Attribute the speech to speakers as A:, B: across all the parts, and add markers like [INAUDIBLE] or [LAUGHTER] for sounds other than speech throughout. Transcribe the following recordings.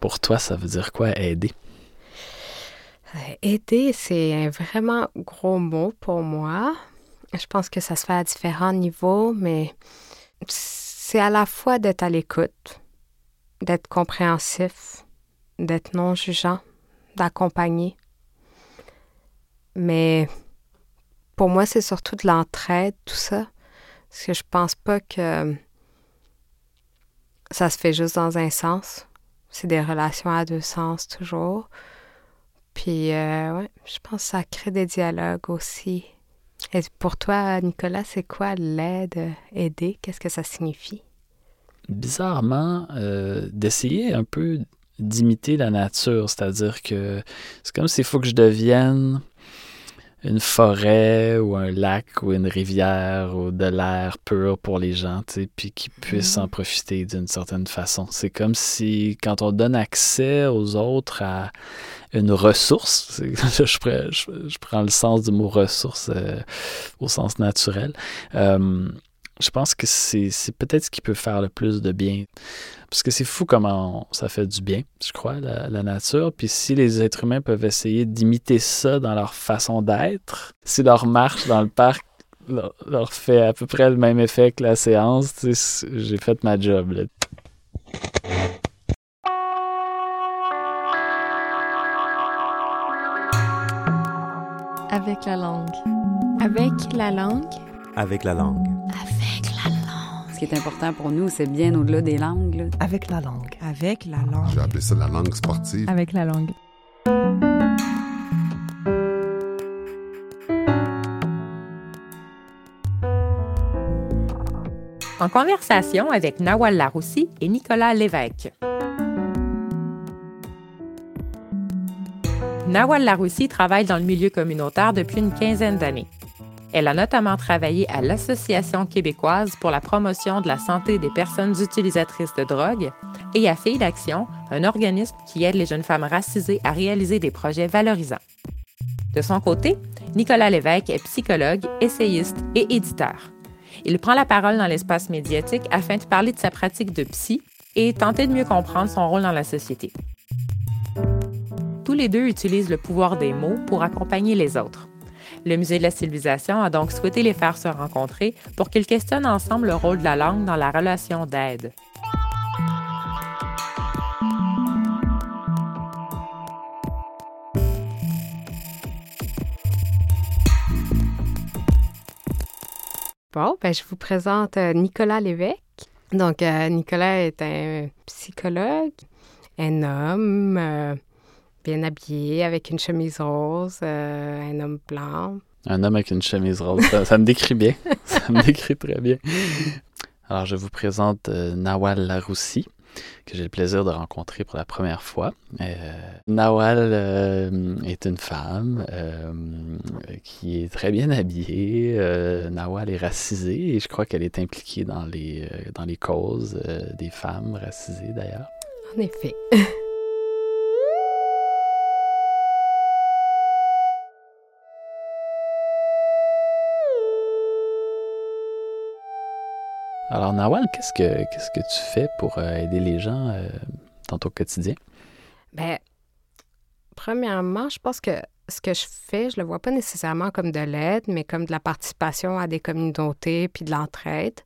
A: Pour toi, ça veut dire quoi aider?
B: Euh, aider, c'est un vraiment gros mot pour moi. Je pense que ça se fait à différents niveaux, mais c'est à la fois d'être à l'écoute, d'être compréhensif, d'être non jugeant, d'accompagner. Mais pour moi, c'est surtout de l'entraide, tout ça. Parce que je pense pas que ça se fait juste dans un sens. C'est des relations à deux sens toujours. Puis, euh, ouais, je pense que ça crée des dialogues aussi. Et pour toi, Nicolas, c'est quoi l'aide, aider? Qu'est-ce que ça signifie?
A: Bizarrement, euh, d'essayer un peu d'imiter la nature, c'est-à-dire que c'est comme s'il faut que je devienne une forêt ou un lac ou une rivière ou de l'air pur pour les gens, tu sais, puis qu'ils puissent en profiter d'une certaine façon. C'est comme si quand on donne accès aux autres à une ressource, [LAUGHS] je, je, prends le sens du mot ressource euh, au sens naturel, euh, je pense que c'est peut-être ce qui peut faire le plus de bien. Parce que c'est fou comment ça fait du bien, je crois, la, nature. Puis si les êtres humains peuvent essayer d'imiter ça dans leur façon d'être, si leur marche dans le parc leur, fait à peu près le même effet que la séance, j'ai fait ma job.
C: Avec la langue. Avec la langue.
D: Avec la langue.
C: Avec la langue.
E: Ce qui est important pour nous, c'est bien au-delà des langues.
C: Avec la langue. Avec la langue.
F: J'ai appelé ça la langue sportive.
C: Avec la langue.
G: En conversation avec Nawal Laroussi et Nicolas Lévesque. Nawal Laroussi travaille dans le milieu communautaire depuis une quinzaine d'années. Elle a notamment travaillé à l'Association québécoise pour la promotion de la santé des personnes utilisatrices de drogue et à Filles d'Action, un organisme qui aide les jeunes femmes racisées à réaliser des projets valorisants. De son côté, Nicolas Lévesque est psychologue, essayiste et éditeur. Il prend la parole dans l'espace médiatique afin de parler de sa pratique de psy et tenter de mieux comprendre son rôle dans la société. Tous les deux utilisent le pouvoir des mots pour accompagner les autres. Le Musée de la civilisation a donc souhaité les faire se rencontrer pour qu'ils questionnent ensemble le rôle de la langue dans la relation d'aide.
B: Bon, ben, je vous présente euh, Nicolas Lévesque. Donc, euh, Nicolas est un psychologue, un homme, euh, bien habillé, avec une chemise rose, euh, un homme blanc.
A: Un homme avec une chemise rose, ça, me décrit bien. [LAUGHS] [LAUGHS] ça me décrit très bien. Alors, je vous présente euh, Nawal Laroussi, que j'ai le plaisir de rencontrer pour la première fois. Euh, Nawal est une femme qui est très bien habillée. Nawal est racisée et je crois qu'elle est impliquée dans les, dans les causes des femmes racisées d'ailleurs.
B: En effet. [LAUGHS]
A: Alors, Nawal, qu'est-ce que, qu'est-ce que tu fais pour euh, aider les gens euh, dans ton quotidien?
B: Bien, premièrement, je pense que ce que je fais, je le vois pas nécessairement comme de l'aide, mais comme de la participation à des communautés puis de l'entraide.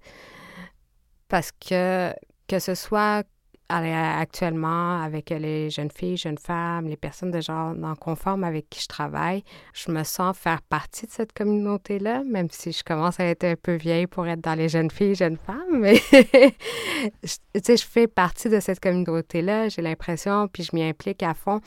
B: Parce que que ce soit actuellement avec les jeunes filles, jeunes femmes, les personnes de genre non conforme avec qui je travaille, je me sens faire partie de cette communauté-là, même si je commence à être un peu vieille pour être dans les jeunes filles, jeunes femmes. Mais [LAUGHS] tu sais, je fais partie de cette communauté-là, j'ai l'impression, puis je m'y implique à fond.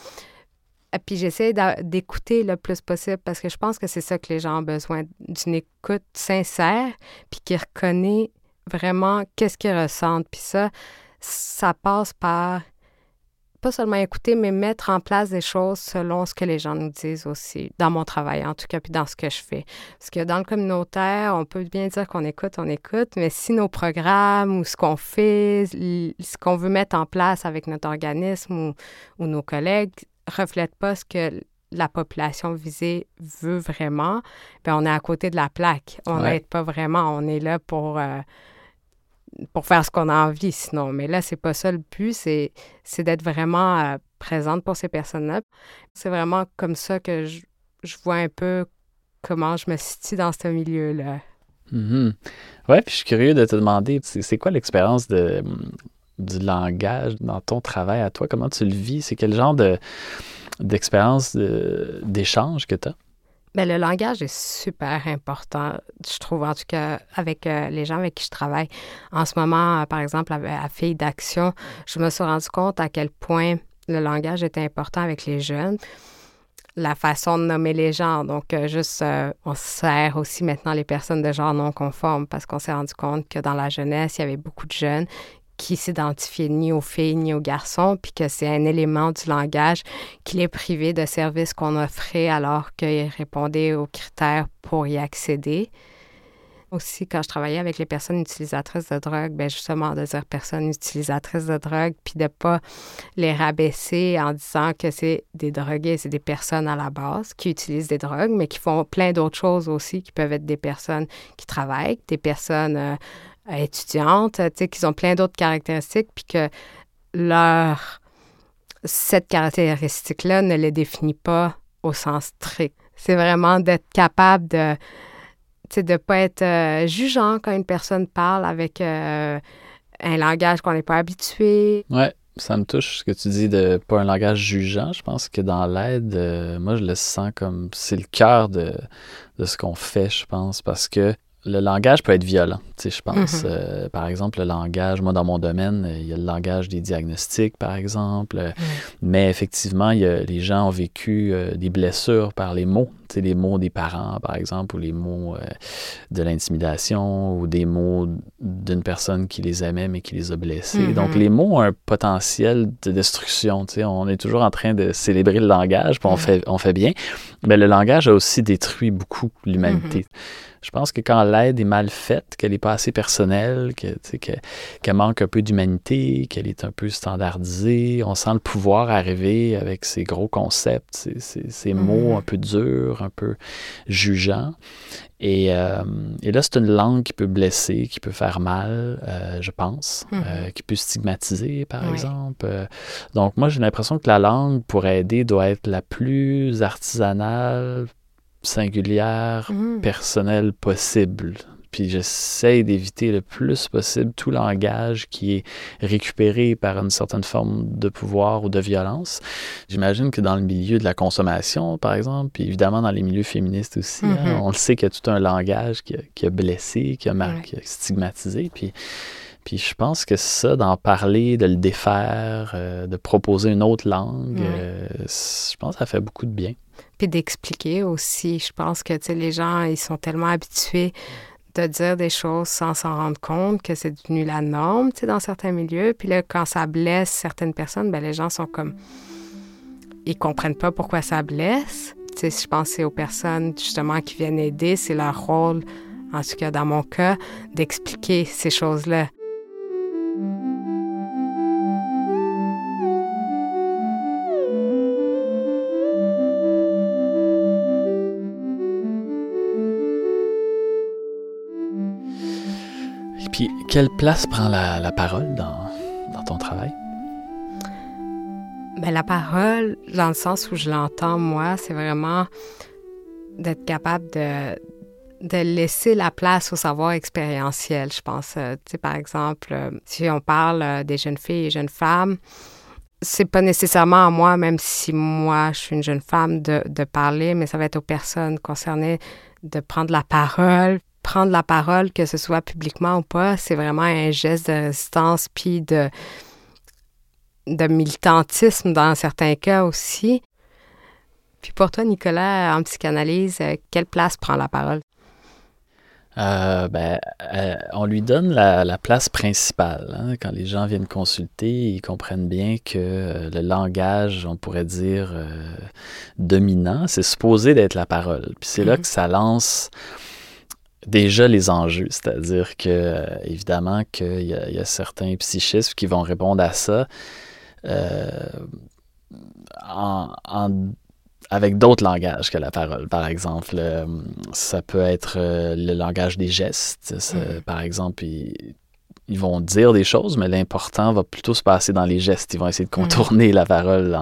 B: Puis j'essaie d'écouter le plus possible parce que je pense que c'est ça que les gens ont besoin, d'une écoute sincère, puis qui reconnaît vraiment qu'est-ce qu'ils ressentent. Puis ça, ça passe par pas seulement écouter, mais mettre en place des choses selon ce que les gens nous disent aussi, dans mon travail en tout cas, puis dans ce que je fais. Parce que dans le communautaire, on peut bien dire qu'on écoute, on écoute, mais si nos programmes ou ce qu'on fait, ce qu'on veut mettre en place avec notre organisme ou, nos collègues reflète pas ce que la population visée veut vraiment, bien, on est à côté de la plaque. On n'aide pas vraiment. On est là pour... Euh, pour faire ce qu'on a envie sinon. Mais là, c'est pas ça le but, c'est, d'être vraiment euh, présente pour ces personnes-là. C'est vraiment comme ça que je, je vois un peu comment je me situe dans ce milieu-là.
A: Mhm. Ouais, puis je suis curieux de te demander, c'est quoi l'expérience de, du langage dans ton travail à toi? Comment tu le vis? C'est quel genre de, d'expérience de- d'échange que tu as?
B: Ben, le langage est super important, je trouve, en tout cas, avec euh, les gens avec qui je travaille. En ce moment, euh, par exemple, à Filles d'Action, je me suis rendu compte à quel point le langage était important avec les jeunes. La façon de nommer les gens. Donc, euh, juste, on sert aussi maintenant les personnes de genre non conforme parce qu'on s'est rendu compte que dans la jeunesse, il y avait beaucoup de jeunes qui s'identifiaient ni aux filles ni aux garçons, puis que c'est un élément du langage qui les privait de services qu'on offrait alors qu'ils répondaient aux critères pour y accéder. Aussi, quand je travaillais avec les personnes utilisatrices de drogue, ben justement, de dire personnes utilisatrices de drogue, puis de pas les rabaisser en disant que c'est des drogués, c'est des personnes à la base qui utilisent des drogues, mais qui font plein d'autres choses aussi, qui peuvent être des personnes qui travaillent, des personnes euh, étudiantes, tu sais, qui ont plein d'autres caractéristiques, puis que leur cette caractéristique-là ne les définit pas au sens strict. C'est vraiment d'être capable de de ne pas être euh, jugeant quand une personne parle avec euh, un langage qu'on n'est pas habitué.
A: Ouais, ça me touche ce que tu dis de pas un langage jugeant. Je pense que dans l'aide, euh, moi, je le sens comme c'est le cœur de, de ce qu'on fait, je pense, parce que le langage peut être violent, tu sais, je pense.
B: Mhm.
A: Euh, par exemple, le langage, moi, dans mon domaine, euh, il y a le langage des diagnostics, par exemple. Euh, Mais effectivement, il y a, les gens ont vécu euh, des blessures par les mots. Les mots des parents, par exemple, ou les mots euh, de l'intimidation, ou des mots d'une personne qui les aimait mais qui les a blessés.
B: Mhm.
A: Donc, les mots ont un potentiel de destruction. Tu sais, on est toujours en train de célébrer le langage, puis on,
B: Mhm.
A: fait, on fait bien. Mais le langage a aussi détruit beaucoup l'humanité. Je pense que quand l'aide est mal faite, qu'elle n'est pas assez personnelle, que, tu sais, que- qu'elle manque un peu d'humanité, qu'elle est un peu standardisée, on sent le pouvoir arriver avec ces gros concepts, ces, ces- ces mots un peu durs, un peu jugeants. Et, euh, et là, c'est une langue qui peut blesser, qui peut faire mal, euh, je pense,
B: Mhm.
A: euh, qui peut stigmatiser, par
B: Oui.
A: exemple. Donc, moi, j'ai l'impression que la langue, pour aider, doit être la plus artisanale, singulière,
B: Mhm.
A: personnel possible. Puis j'essaie d'éviter le plus possible tout langage qui est récupéré par une certaine forme de pouvoir ou de violence. J'imagine que dans le milieu de la consommation, par exemple, puis évidemment dans les milieux féministes aussi, hein,
B: Mhm.
A: on le sait qu'il y a tout un langage qui a, qui a blessé, qui a, mar-
B: Ouais.
A: qui a stigmatisé. Puis, puis je pense que ça, d'en parler, de le défaire, euh, de proposer une autre langue,
B: Ouais.
A: euh, je pense que ça fait beaucoup de bien.
B: Puis d'expliquer aussi. Je pense que les gens, ils sont tellement habitués de dire des choses sans s'en rendre compte que c'est devenu la norme, tu sais, dans certains milieux. Puis là, quand ça blesse certaines personnes, ben les gens sont comme... Ils comprennent pas pourquoi ça blesse. Tu sais, je pense aux personnes, justement, qui viennent aider. C'est leur rôle, en tout cas dans mon cas, d'expliquer ces choses-là.
A: Quelle place prend la, parole dans, ton travail?
B: Ben, la parole, dans le sens où je l'entends, moi, c'est vraiment d'être capable de, laisser la place au savoir expérientiel, je pense. Euh, tu sais, par exemple, euh, si on parle euh, des jeunes filles et jeunes femmes, c'est pas nécessairement à moi, même si moi, je suis une jeune femme, de parler, mais ça va être aux personnes concernées de prendre la parole. Prendre la parole, que ce soit publiquement ou pas, c'est vraiment un geste de résistance, puis de, de militantisme dans certains cas aussi. Puis pour toi, Nicolas, en psychanalyse, euh, quelle place prend la parole?
A: Euh, ben, euh, on lui donne la, la place principale. hein. Quand les gens viennent consulter, ils comprennent bien que euh, le langage, on pourrait dire, dominant, c'est supposé d'être la parole. Puis c'est là
B: Mhm.
A: que ça lance déjà les enjeux. C'est-à-dire que, euh, évidemment, qu'il y, y a certains psychistes qui vont répondre à ça euh, en- en avec d'autres langages que la parole. Par exemple, euh, ça peut être euh, le langage des gestes. Ça,
B: Mhm.
A: Par exemple, il- ils vont dire des choses, mais l'important va plutôt se passer dans les gestes. Ils vont essayer de contourner la parole.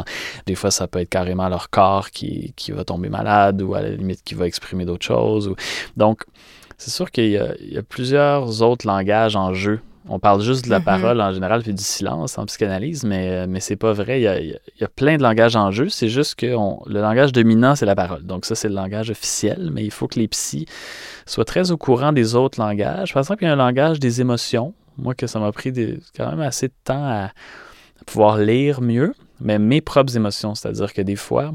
A: Des fois, ça peut être carrément leur corps qui, qui, va tomber malade ou à la limite qui va exprimer d'autres choses. Donc, c'est sûr qu'il y, a plusieurs autres langages en jeu. On parle juste de la mm-hmm. parole en général puis du silence en psychanalyse, mais, mais c'est pas vrai. Il y, a, plein de langages en jeu. C'est juste que le langage dominant, c'est la parole. Donc, ça, c'est le langage officiel, mais il faut que les psys soient très au courant des autres langages. Par exemple, il y a un langage des émotions moi, que ça m'a pris quand même assez de temps à, pouvoir lire mieux, mais mes propres émotions. C'est-à-dire que des fois,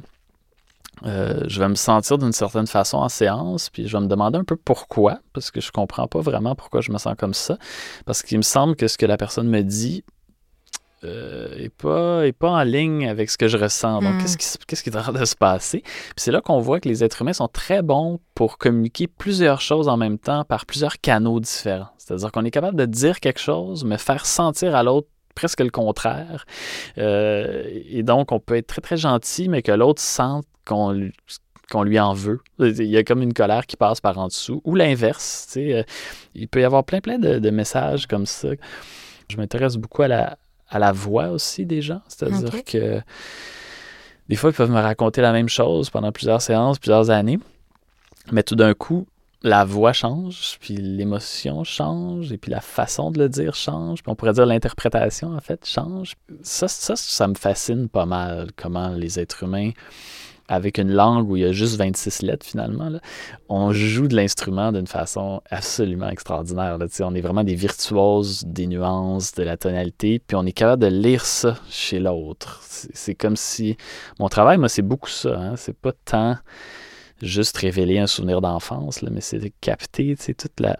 A: euh, je vais me sentir d'une certaine façon en séance, puis je vais me demander un peu pourquoi, parce que je comprends pas vraiment pourquoi je me sens comme ça, parce qu'il me semble que ce que la personne me dit n'est euh, pas, est pas en ligne avec ce que je ressens. Donc, qu'est-ce hmm. qui, qu'est-ce qui est en train de se passer? Puis c'est là qu'on voit que les êtres humains sont très bons pour communiquer plusieurs choses en même temps par plusieurs canaux différents. C'est-à-dire qu'on est capable de dire quelque chose, mais faire sentir à l'autre presque le contraire. Euh, et donc, on peut être très, très gentil, mais que l'autre sente qu'on qu'on lui en veut. Il y a comme une colère qui passe par en dessous. Ou l'inverse. Euh, il peut y avoir plein, plein de, de messages comme ça. Je m'intéresse beaucoup à la, à la voix aussi des gens. C'est-à-dire que des fois, ils peuvent me raconter la même chose pendant plusieurs séances, plusieurs années, mais tout d'un coup, la voix change, puis l'émotion change, et puis la façon de le dire change, puis on pourrait dire l'interprétation, en fait, change. Ça, ça, ça me fascine pas mal, comment les êtres humains avec une langue où il y a juste 26 lettres finalement, on joue de l'instrument d'une façon absolument extraordinaire. On est vraiment des virtuoses des nuances, de la tonalité, puis on est capable de lire ça chez l'autre. C'est comme si... Mon travail, moi, c'est beaucoup ça. Hein? C'est pas tant juste révéler un souvenir d'enfance, mais c'est de capter toute la,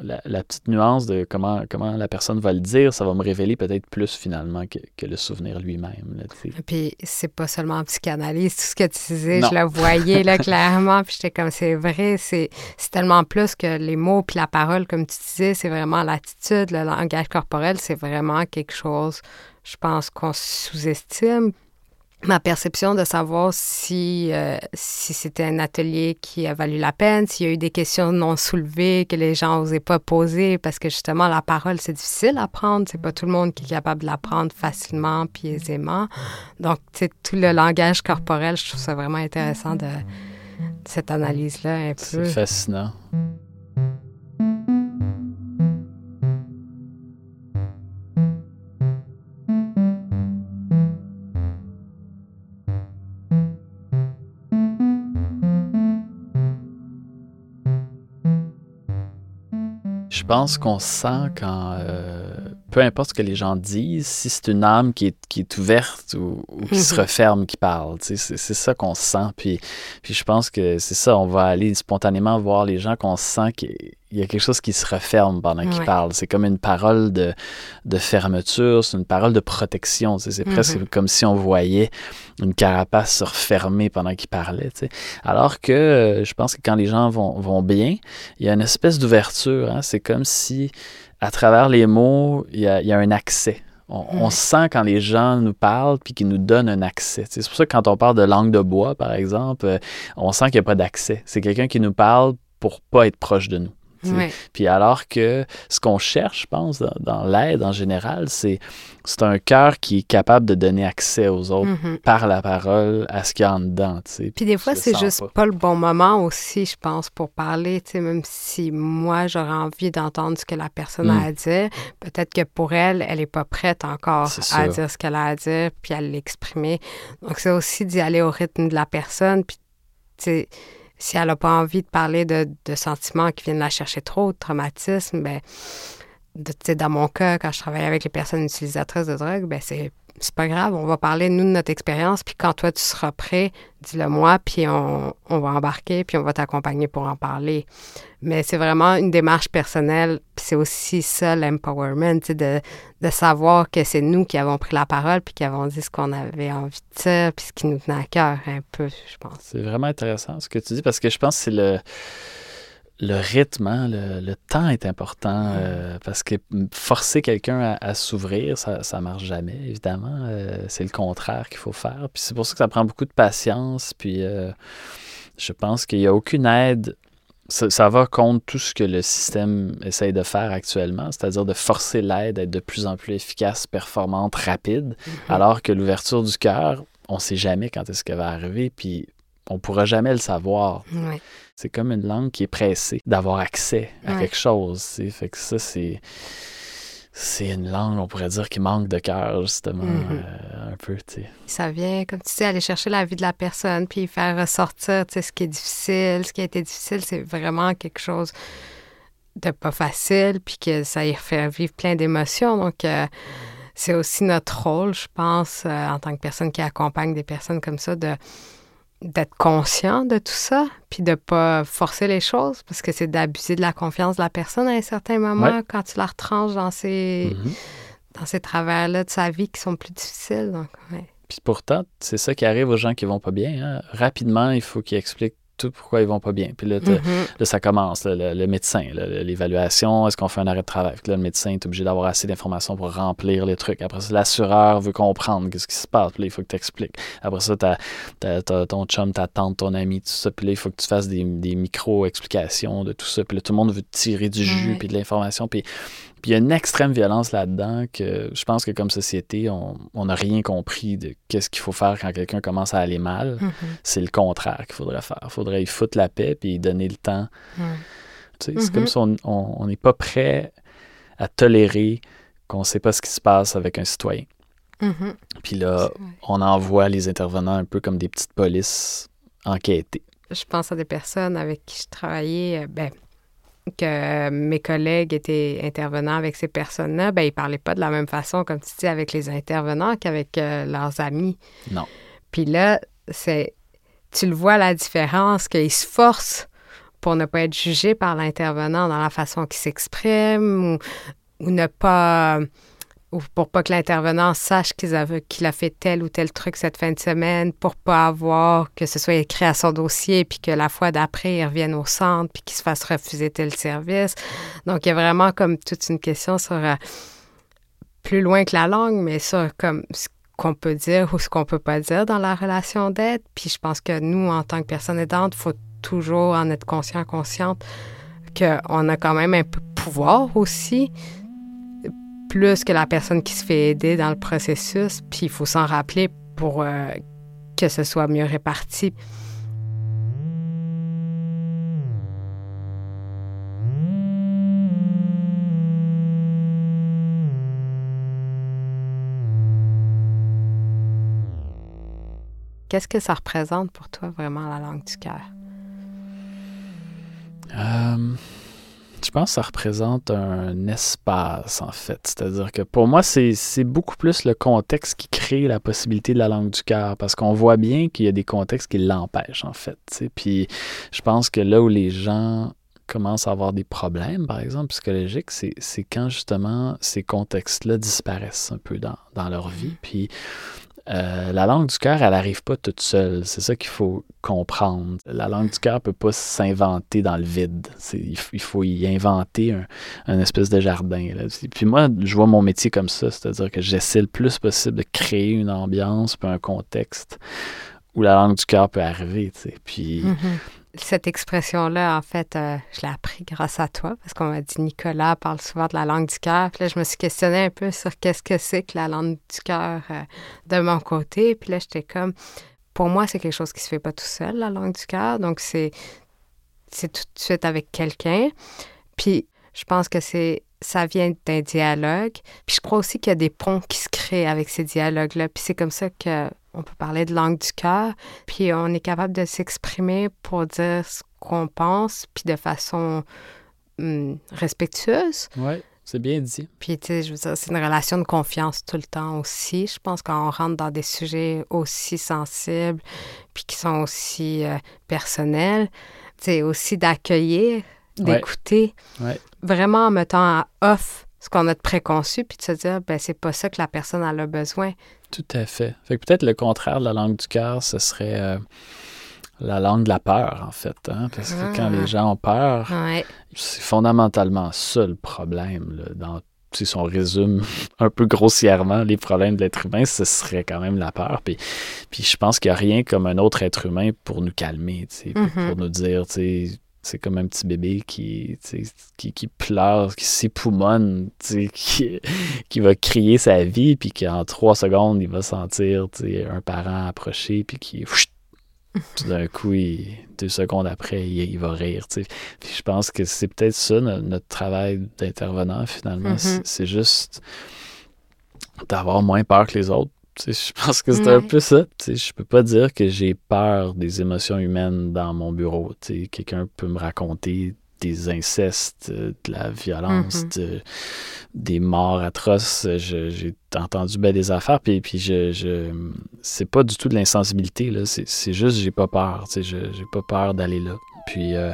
A: la, petite nuance de comment, comment la personne va le dire, ça va me révéler peut-être plus finalement que, le souvenir lui-même.
B: Puis c'est pas seulement en psychanalyse, tout ce que tu disais, je le voyais là, [LAUGHS] clairement, puis j'étais comme c'est vrai, c'est tellement plus que les mots puis la parole, comme tu disais, c'est vraiment l'attitude, le langage corporel, c'est vraiment quelque chose, je pense, qu'on sous-estime ma perception de savoir si, euh, si c'était un atelier qui a valu la peine, s'il y a eu des questions non soulevées que les gens n'osaient pas poser, parce que justement, la parole, c'est difficile à prendre. C'est pas tout le monde qui est capable de la prendre facilement puis aisément. Donc, tout le langage corporel, je trouve ça vraiment intéressant de cette analyse-là un peu.
A: C'est fascinant. Je pense qu'on sent quand, euh, peu importe ce que les gens disent, si c'est une âme qui est, qui est ouverte ou, qui se mhm. referme qui parle. C'est ça qu'on sent. Puis, puis je pense que c'est ça, on va aller spontanément voir les gens qu'on sent qui il y a quelque chose qui se referme pendant qu'il parle. C'est comme une parole de, de fermeture, c'est une parole de protection. C'est presque mm-hmm. comme si on voyait une carapace se refermer pendant qu'il parlait. Alors que euh, je pense que quand les gens vont, vont bien, il y a une espèce d'ouverture. Hein. C'est comme si, à travers les mots, il y a, il y a un accès. On, sent quand les gens nous parlent puis qu'ils nous donnent un accès. C'est pour ça que quand on parle de langue de bois, par exemple, euh, on sent qu'il n'y a pas d'accès. C'est quelqu'un qui nous parle pour pas être proche de nous. Puis alors que ce qu'on cherche, je pense, dans, l'aide en général, c'est c'est un cœur qui est capable de donner accès aux autres mm-hmm. par la parole à ce qu'il y a en dedans.
B: Puis des fois, c'est juste pas. le bon moment aussi, je pense, pour parler. Même si moi, j'aurais envie d'entendre ce que la personne a mm. à dire, peut-être que pour elle, elle n'est pas prête encore à dire ce qu'elle a à dire, puis à l'exprimer. Donc, c'est aussi d'y aller au rythme de la personne. Puis, tu si elle n'a pas envie de parler de, sentiments qui viennent la chercher trop, de traumatisme, ben, de, dans mon cas, quand je travaille avec les personnes utilisatrices de drogue, ben, c'est c'est pas grave, on va parler, nous, de notre expérience, puis quand toi, tu seras prêt, dis-le moi, puis on, on, va embarquer, puis on va t'accompagner pour en parler. Mais c'est vraiment une démarche personnelle, puis c'est aussi ça, l'empowerment, de, de savoir que c'est nous qui avons pris la parole, puis qui avons dit ce qu'on avait envie de dire, puis ce qui nous tenait à cœur, un peu, je pense.
A: C'est vraiment intéressant ce que tu dis, parce que je pense que c'est le le rythme, hein, le, temps est important euh, parce que forcer quelqu'un à, s'ouvrir, ça ne marche jamais, évidemment. Euh, c'est le contraire qu'il faut faire. Puis c'est pour ça que ça prend beaucoup de patience. Puis euh, je pense qu'il n'y a aucune aide ça, ça va contre tout ce que le système essaye de faire actuellement, c'est-à-dire de forcer l'aide à être de plus en plus efficace, performante, rapide, alors que l'ouverture du cœur, on ne sait jamais quand est-ce qu'elle va arriver, puis on ne pourra jamais le savoir. C'est comme une langue qui est pressée d'avoir accès à
B: Ouais.
A: quelque chose. tu sais. Fait que ça, c'est. C'est une langue, on pourrait dire, qui manque de cœur, justement,
B: Mhm.
A: euh, un peu, tu sais.
B: Ça vient, comme tu dis, aller chercher la vie de la personne, puis faire ressortir tu sais, ce qui est difficile. Ce qui a été difficile, c'est vraiment quelque chose de pas facile, puis que ça y fait vivre plein d'émotions. Donc, euh, c'est aussi notre rôle, je pense, euh, en tant que personne qui accompagne des personnes comme ça, de d'être conscient de tout ça, puis de pas forcer les choses, parce que c'est d'abuser de la confiance de la personne à un certain moment
A: Ouais.
B: quand tu la retranches dans ces,
A: Mhm.
B: dans ces travers-là de sa vie qui sont plus difficiles. Donc, ouais.
A: Puis pourtant, c'est ça qui arrive aux gens qui vont pas bien. hein. Rapidement, il faut qu'ils expliquent tout pourquoi ils vont pas bien? Puis là,
B: Mhm.
A: là, ça commence, là, le, le médecin, l'évaluation, est-ce qu'on fait un arrêt de travail? Puis là, le médecin est obligé d'avoir assez d'informations pour remplir les trucs. Après ça, l'assureur veut comprendre qu'est-ce qui se passe. Puis là, il faut que tu expliques. Après ça, t'as, t'as- t'as ton chum, ta tante, ton ami, tout ça. Puis là, il faut que tu fasses des, des micro-explications de tout ça. Puis là, tout le monde veut tirer du jus,
B: Ouais.
A: puis de l'information. Puis puis il y a une extrême violence là-dedans que je pense que comme société, on n'a rien compris de qu'est-ce qu'il faut faire quand quelqu'un commence à aller mal.
B: Mhm.
A: C'est le contraire qu'il faudrait faire. Il faudrait y foutre la paix puis y donner le temps.
B: Ouais.
A: Tu sais, C'est
B: Mhm.
A: comme si on n'est pas prêt à tolérer qu'on ne sait pas ce qui se passe avec un citoyen.
B: Mhm.
A: Puis là, on envoie les intervenants un peu comme des petites polices enquêter.
B: Je pense à des personnes avec qui je travaillais, euh, ben, que mes collègues étaient intervenants avec ces personnes-là, ben, ils parlaient pas de la même façon, comme tu dis, avec les intervenants qu'avec euh, leurs amis.
A: Non.
B: Puis là, c'est, tu le vois la différence, qu'ils se forcent pour ne pas être jugés par l'intervenant dans la façon qu'il s'exprime ou, ou ne pas ou pour pas que l'intervenant sache qu'il a fait tel ou tel truc cette fin de semaine, pour pas avoir que ce soit écrit à son dossier, puis que la fois d'après, il revienne au centre, puis qu'il se fasse refuser tel service. Donc, il y a vraiment comme toute une question sur euh, plus loin que la langue, mais sur comme ce qu'on peut dire ou ce qu'on peut pas dire dans la relation d'aide. Puis je pense que nous, en tant que personne aidante, il faut toujours en être conscient, consciente qu'on a quand même un peu pouvoir aussi, plus que la personne qui se fait aider dans le processus. Puis il faut s'en rappeler pour euh, que ce soit mieux réparti. Qu'est-ce que ça représente pour toi vraiment la langue du cœur?
A: Euh, je pense que ça représente un espace, en fait. C'est-à-dire que pour moi, c'est beaucoup plus le contexte qui crée la possibilité de la langue du cœur, parce qu'on voit bien qu'il y a des contextes qui l'empêchent, en fait. Puis je pense que là où les gens commencent à avoir des problèmes, par exemple, psychologiques, c'est c'est quand justement ces contextes-là disparaissent un peu dans, dans leur vie. Puis euh, la langue du cœur, elle n'arrive pas toute seule. C'est ça qu'il faut comprendre. La langue du cœur ne peut pas s'inventer dans le vide. Il, faut y inventer un, espèce de jardin. Puis moi, je vois mon métier comme ça, c'est-à-dire que j'essaie le plus possible de créer une ambiance, puis un contexte où la langue du cœur peut arriver. Puis
B: Cette expression-là, en fait, euh, je l'ai appris grâce à toi, parce qu'on m'a dit Nicolas parle souvent de la langue du cœur. Puis là, je me suis questionnée un peu sur qu'est-ce que c'est que la langue du cœur euh, de mon côté. Puis là, j'étais comme, pour moi, c'est quelque chose qui se fait pas tout seul, la langue du cœur. Donc, c'est, c'est tout de suite avec quelqu'un. Puis, je pense que c'est ça vient d'un dialogue. Puis je crois aussi qu'il y a des ponts qui se créent avec ces dialogues-là. Puis c'est comme ça que on peut parler de langue du cœur. Puis on est capable de s'exprimer pour dire ce qu'on pense, puis de façon hum, respectueuse.
A: ouais, c'est bien dit.
B: Puis, tu sais, je veux dire, c'est une relation de confiance tout le temps aussi. Je pense qu'on rentre dans des sujets aussi sensibles, puis qui sont aussi euh, personnels. Tu sais, aussi d'accueillir. D'écouter,
A: Ouais.
B: vraiment en mettant à off ce qu'on a de préconçu, puis de se dire, ben c'est pas ça que la personne elle a besoin.
A: Tout à fait. Fait que peut-être le contraire de la langue du cœur, ce serait euh, la langue de la peur, en fait. hein, Parce que quand
B: Ah.
A: les gens ont peur,
B: Ouais.
A: c'est fondamentalement ça le problème. Là, dans, si on résume [LAUGHS] un peu grossièrement les problèmes de l'être humain, ce serait quand même la peur. Puis, puis je pense qu'il n'y a rien comme un autre être humain pour nous calmer,
B: Mhm.
A: pour nous dire, tu sais, c'est comme un petit bébé qui, qui, qui pleure, qui s'époumonne, [LAUGHS] qui, qui va crier sa vie, puis qu'en trois secondes, il va sentir un parent approcher, puis qui, tout d'un coup, il- deux secondes après, il, il va rire. Puis je pense que c'est peut-être ça no- notre travail d'intervenant, finalement.
B: Mhm.
A: C'est- C'est juste d'avoir moins peur que les autres. Je pense que c'est un peu ça. Tu sais, je peux pas dire que j'ai peur des émotions humaines dans mon bureau. Quelqu'un peut me raconter des incestes, euh, de la violence,
B: Mhm.
A: de- des morts atroces. Je- J'ai entendu ben des affaires, puis, puis je, je c'est pas du tout de l'insensibilité. là. C'est juste j'ai pas peur. J'ai pas peur d'aller là. Puis euh,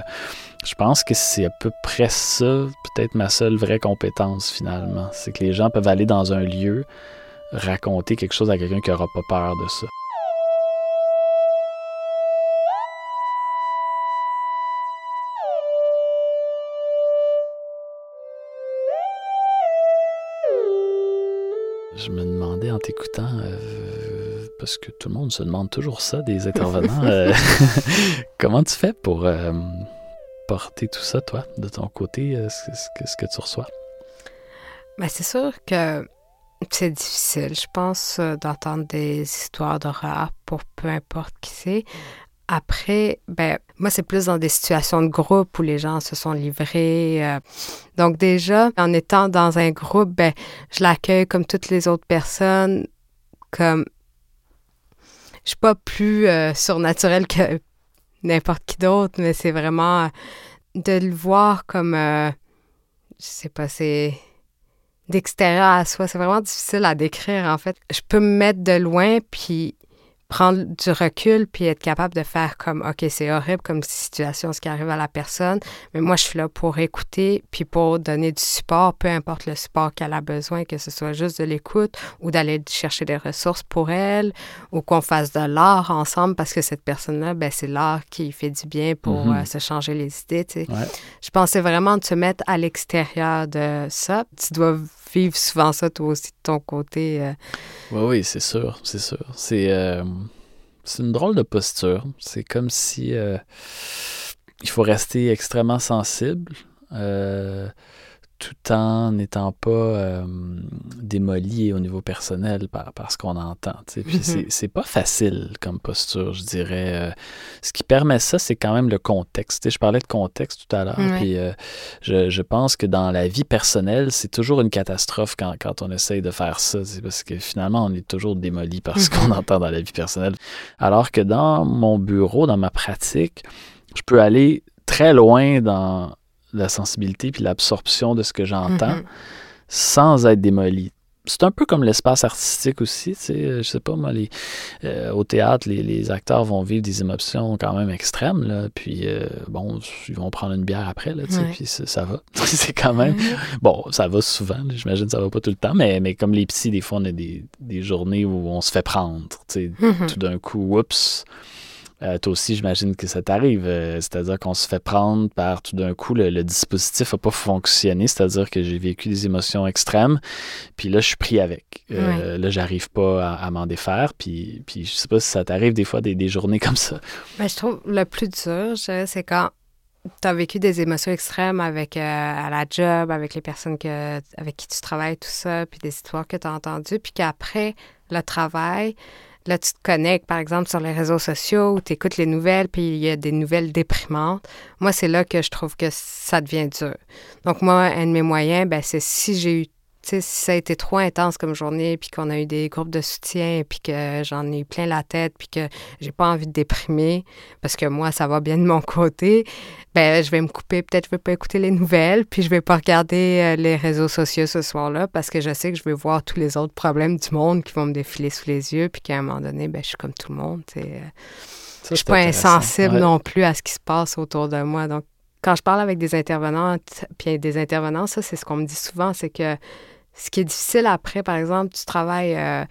A: je pense que c'est à peu près ça, peut-être ma seule vraie compétence finalement. C'est que les gens peuvent aller dans un lieu, raconter quelque chose à quelqu'un qui aura pas peur de ça. Je me demandais en t'écoutant, euh, parce que tout le monde se demande toujours ça des [LAUGHS] intervenants, euh, [LAUGHS] comment tu fais pour euh, porter tout ça, toi, de ton côté, ce, ce que tu reçois?
B: Ben, c'est sûr que c'est difficile, je pense, euh, d'entendre des histoires d'horreur pour peu importe qui c'est. Après, ben, moi, c'est plus dans des situations de groupe où les gens se sont livrés. euh. donc, déjà, en étant dans un groupe, ben, je l'accueille comme toutes les autres personnes, comme. Je suis pas plus euh, surnaturelle que n'importe qui d'autre, mais c'est vraiment de le voir comme. je sais pas, c'est d'extérieur à soi. C'est vraiment difficile à décrire, en fait. Je peux me mettre de loin, puis prendre du recul, puis être capable de faire comme, OK, c'est horrible comme situation, ce qui arrive à la personne, mais moi, je suis là pour écouter, puis pour donner du support, peu importe le support qu'elle a besoin, que ce soit juste de l'écoute ou d'aller chercher des ressources pour elle, ou qu'on fasse de l'art ensemble, parce que cette personne-là, ben, c'est l'art qui fait du bien pour
A: Mhm.
B: euh, se changer les idées, tu sais.
A: Ouais.
B: Je pensais vraiment de se mettre à l'extérieur de ça. Tu dois vivre souvent ça, toi aussi, de ton côté. euh?
A: Oui, oui, c'est sûr, c'est sûr. C'est euh, c'est une drôle de posture. C'est comme si euh, il faut rester extrêmement sensible tout en n'étant pas euh, démoli au niveau personnel par, par ce qu'on entend. Puis
B: Mhm.
A: c'est- pas facile comme posture, je dirais. Euh, ce qui permet ça, c'est quand même le contexte. Je parlais de contexte tout à l'heure,
B: Ouais.
A: puis euh, je, je pense que dans la vie personnelle, c'est toujours une catastrophe quand, quand on essaye de faire ça, parce que finalement, on est toujours démoli par ce qu'on
B: Mhm.
A: entend dans la vie personnelle. Alors que dans mon bureau, dans ma pratique, je peux aller très loin dans la sensibilité puis l'absorption de ce que j'entends
B: Mhm.
A: sans être démoli. C'est un peu comme l'espace artistique aussi, tu sais, euh, je sais pas moi, les, euh, au théâtre, les, les acteurs vont vivre des émotions quand même extrêmes, là, puis euh, bon, ils vont prendre une bière après, là, tu sais,
B: Ouais.
A: puis ça, va. [LAUGHS] c'est quand même, bon, ça va souvent, j'imagine que ça va pas tout le temps, mais, mais comme les petits, des fois, on a des, des journées où on se fait prendre, tu sais,
B: Mhm.
A: tout d'un coup, oups. Euh, toi aussi, j'imagine que ça t'arrive. euh, c'est-à-dire qu'on se fait prendre par tout d'un coup, le, le dispositif n'a pas fonctionné. C'est-à-dire que j'ai vécu des émotions extrêmes. Puis là, je suis pris avec. Euh, Là, j'arrive pas à, à m'en défaire. Puis, puis je sais pas si ça t'arrive des fois des, des journées comme ça.
B: Ben, je trouve le plus dur, c'est quand tu as vécu des émotions extrêmes avec euh, à la job, avec les personnes que, avec qui tu travailles, tout ça, puis des histoires que tu as entendues, puis qu'après le travail, là, tu te connectes, par exemple, sur les réseaux sociaux, tu écoutes les nouvelles, puis il y a des nouvelles déprimantes. Moi, c'est là que je trouve que ça devient dur. Donc, moi, un de mes moyens, ben, c'est si j'ai eu si ça a été trop intense comme journée, puis qu'on a eu des groupes de soutien, puis que j'en ai eu plein la tête, puis que j'ai pas envie de déprimer, parce que moi, ça va bien de mon côté, ben je vais me couper. Peut-être je vais pas écouter les nouvelles, puis je vais pas regarder euh, les réseaux sociaux ce soir-là, parce que je sais que je vais voir tous les autres problèmes du monde qui vont me défiler sous les yeux, puis qu'à un moment donné, ben je suis comme tout le monde. sais, euh, je suis pas insensible
A: Ouais.
B: non plus à ce qui se passe autour de moi. Donc, quand je parle avec des intervenantes, puis des intervenants, ça, c'est ce qu'on me dit souvent, c'est que ce qui est difficile après, par exemple, tu travailles euh,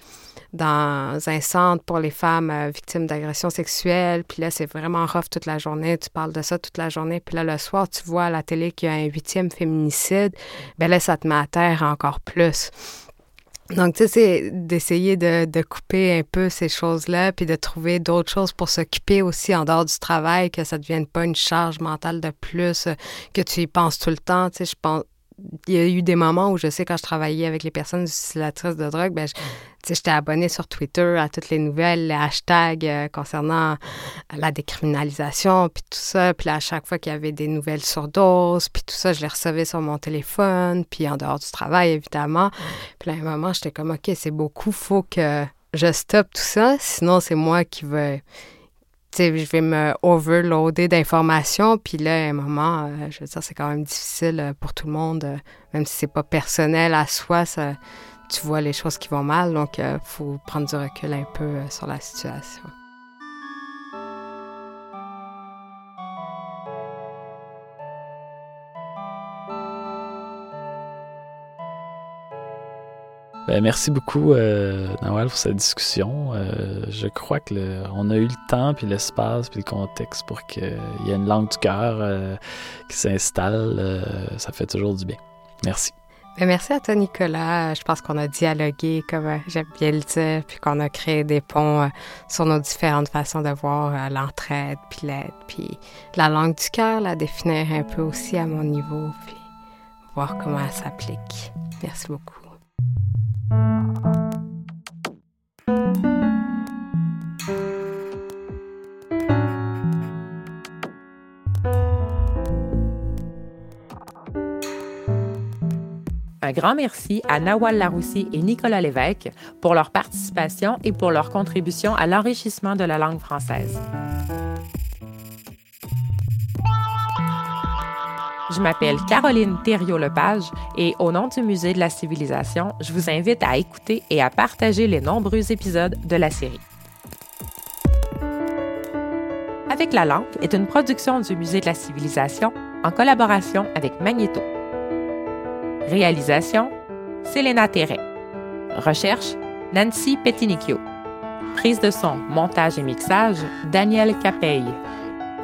B: dans un centre pour les femmes euh, victimes d'agressions sexuelles, puis là, c'est vraiment rough toute la journée, tu parles de ça toute la journée, puis là, le soir, tu vois à la télé qu'il y a un huitième féminicide, ben là, ça te met à terre encore plus. Donc, tu sais, c'est d'essayer de, de, couper un peu ces choses-là, puis de trouver d'autres choses pour s'occuper aussi en dehors du travail, que ça ne devienne pas une charge mentale de plus, que tu y penses tout le temps. Tu sais, je pense, il y a eu des moments où je sais quand je travaillais avec les personnes utilisatrices de drogue, ben, j'étais abonnée sur Twitter à toutes les nouvelles, les hashtags euh, concernant la décriminalisation, puis tout ça. Puis à chaque fois qu'il y avait des nouvelles surdoses, puis tout ça, je les recevais sur mon téléphone, puis en dehors du travail, évidemment. Puis à un moment, j'étais comme, OK, c'est beaucoup, faut que je stoppe tout ça, sinon c'est moi qui vais je vais me overloader d'informations. Puis là, à un moment, euh, je veux dire, c'est quand même difficile euh, pour tout le monde, euh, même si c'est pas personnel à soi, ça, tu vois les choses qui vont mal. Donc, il faut prendre du recul un peu sur la situation.
A: Ben, merci beaucoup, euh, Nawal, pour cette discussion. Euh, je crois que on a eu le temps, puis l'espace, puis le contexte pour qu'il y ait une langue du cœur euh, qui s'installe. Euh, ça fait toujours du bien. Merci.
B: Ben, merci à toi, Nicolas. Je pense qu'on a dialogué, comme j'aime bien le dire, puis qu'on a créé des ponts sur nos différentes façons de voir l'entraide, puis l'aide, puis la langue du cœur, la définir un peu aussi à mon niveau, puis voir comment elle s'applique. Merci beaucoup.
G: Grand merci à Nawal Laroussi et Nicolas Lévesque pour leur participation et pour leur contribution à l'enrichissement de la langue française. Je m'appelle Caroline Thériault-Lepage et au nom du Musée de la Civilisation, je vous invite à écouter et à partager les nombreux épisodes de la série. Avec la langue est une production du Musée de la Civilisation en collaboration avec Magnéto. Réalisation Selena Terret. Recherche Nancy Petinicchio. Prise de son, montage et mixage Daniel Capeille.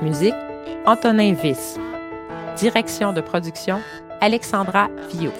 G: Musique Antonin Viss. Direction de production, Alexandra Viau.